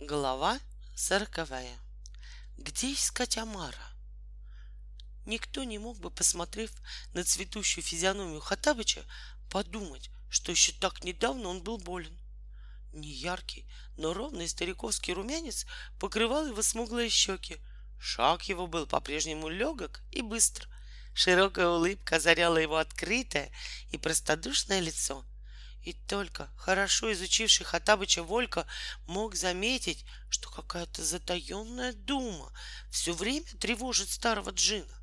Глава сороковая. Где искать Амара? Никто не мог бы, посмотрев на цветущую физиономию Хатабыча, подумать, что еще так недавно он был болен. Неяркий, но ровный стариковский румянец покрывал его смуглые щеки. Шаг его был по-прежнему легок и быстр. Широкая улыбка озаряла его открытое и простодушное лицо — и только хорошо изучивший Хатабыча Волька мог заметить, что какая-то затаенная дума все время тревожит старого джина.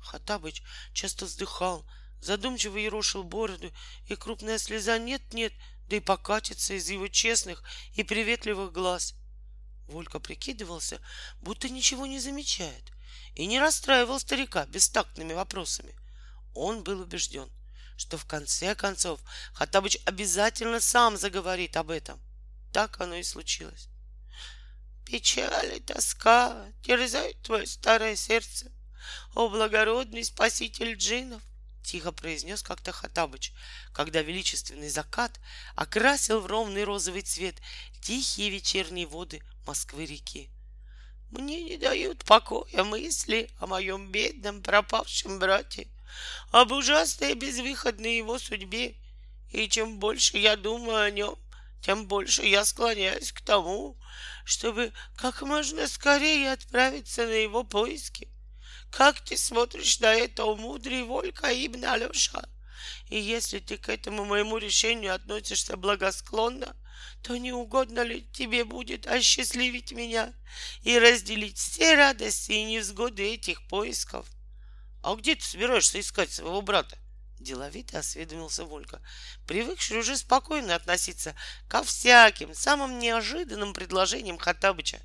Хатабыч часто вздыхал, задумчиво ерошил бороду, и крупная слеза нет-нет, да и покатится из его честных и приветливых глаз. Волька прикидывался, будто ничего не замечает, и не расстраивал старика бестактными вопросами. Он был убежден — что в конце концов Хаттабыч обязательно сам заговорит об этом. Так оно и случилось. Печаль и тоска терзают твое старое сердце, о благородный спаситель джинов, тихо произнес как-то Хатабыч, когда величественный закат окрасил в ровный розовый цвет тихие вечерние воды Москвы-реки. Мне не дают покоя мысли о моем бедном пропавшем брате об ужасной безвыходной его судьбе. И чем больше я думаю о нем, тем больше я склоняюсь к тому, чтобы как можно скорее отправиться на его поиски. Как ты смотришь на это, мудрый Волька Ибн Алеша? И если ты к этому моему решению относишься благосклонно, то не угодно ли тебе будет осчастливить меня и разделить все радости и невзгоды этих поисков? А где ты собираешься искать своего брата? Деловито осведомился Волька, привыкший уже спокойно относиться ко всяким самым неожиданным предложениям Хаттабыча.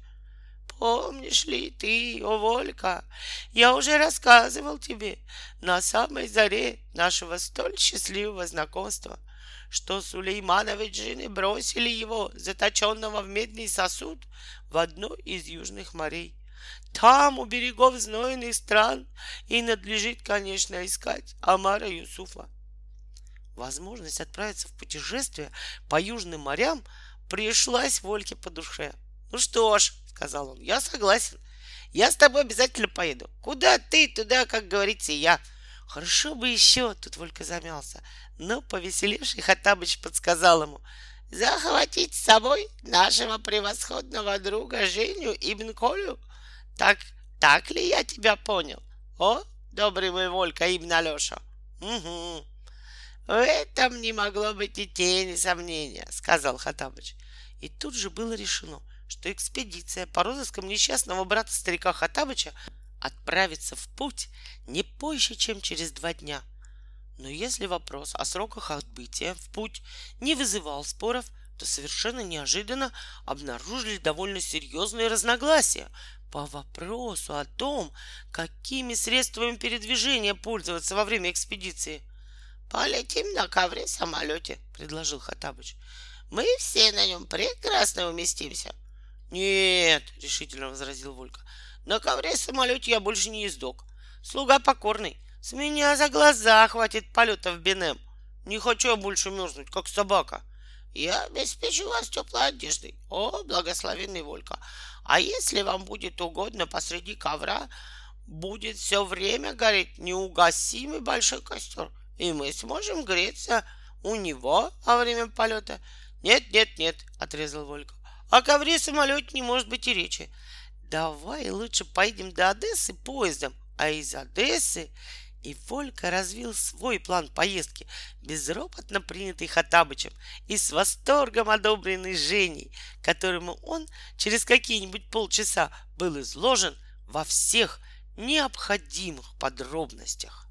Помнишь ли ты, о Волька, я уже рассказывал тебе на самой заре нашего столь счастливого знакомства, что Сулеймановы джины бросили его, заточенного в медный сосуд, в одно из южных морей. Там, у берегов знойных стран, и надлежит, конечно, искать Амара Юсуфа. Возможность отправиться в путешествие по южным морям пришлась Вольке по душе. Ну что ж, сказал он, я согласен. Я с тобой обязательно поеду. Куда ты, туда, как говорится, я. Хорошо бы еще, тут Волька замялся. Но повеселевший Хаттабыч подсказал ему, захватить с собой нашего превосходного друга Женю Ибн Колю. Так, так ли я тебя понял? О, добрый мой Волька Ибн Алеша. Угу. В этом не могло быть и тени сомнения, сказал Хатабыч. И тут же было решено, что экспедиция по розыскам несчастного брата старика Хатабыча отправится в путь не позже, чем через два дня. Но если вопрос о сроках отбытия в путь не вызывал споров, то совершенно неожиданно обнаружили довольно серьезные разногласия по вопросу о том, какими средствами передвижения пользоваться во время экспедиции. «Полетим на ковре самолете», — предложил Хатабыч. «Мы все на нем прекрасно уместимся». «Нет», — решительно возразил Волька, — «на ковре самолете я больше не ездок. Слуга покорный. С меня за глаза хватит полета в Бенем. Не хочу я больше мерзнуть, как собака». Я обеспечу вас теплой одеждой, о, благословенный Волька. А если вам будет угодно, посреди ковра будет все время гореть неугасимый большой костер, и мы сможем греться у него во время полета. Нет, нет, нет, отрезал Волька. О ковре самолете не может быть и речи. Давай лучше поедем до Одессы поездом, а из Одессы и Волька развил свой план поездки, безропотно принятый Хатабычем и с восторгом одобренный Женей, которому он через какие-нибудь полчаса был изложен во всех необходимых подробностях.